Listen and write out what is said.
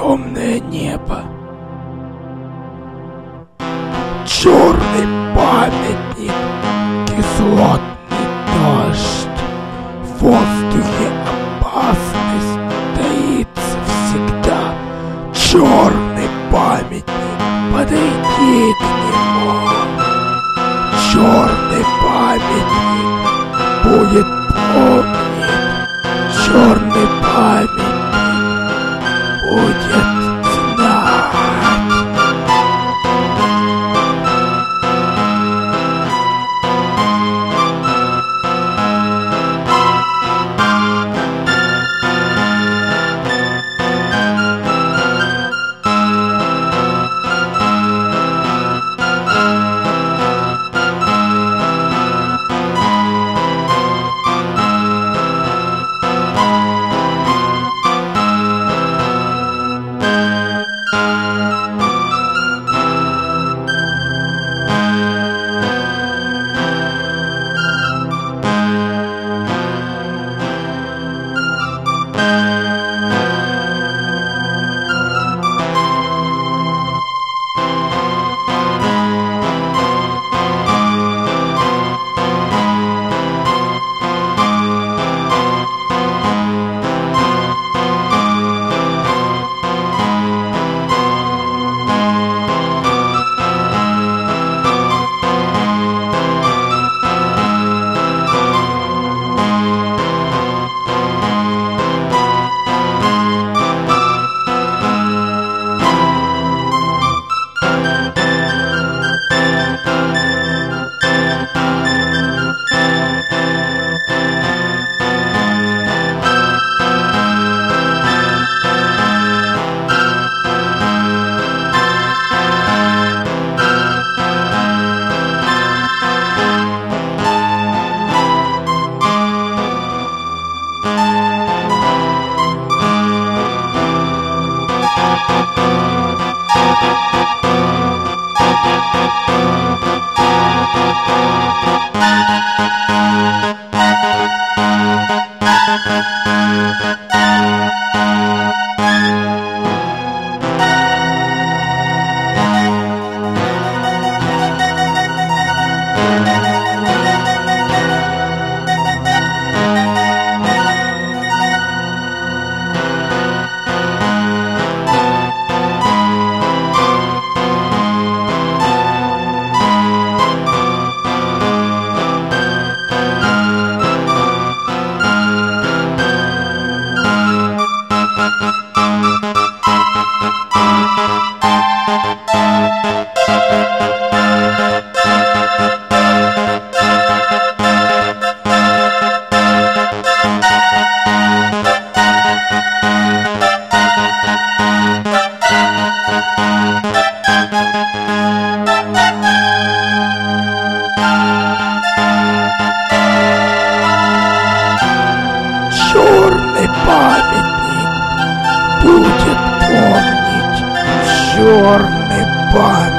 темное небо. Черный памятник, кислотный дождь. В воздухе опасность таится всегда. Черный памятник, подойди к нему. Черный памятник будет Черный черный памятник.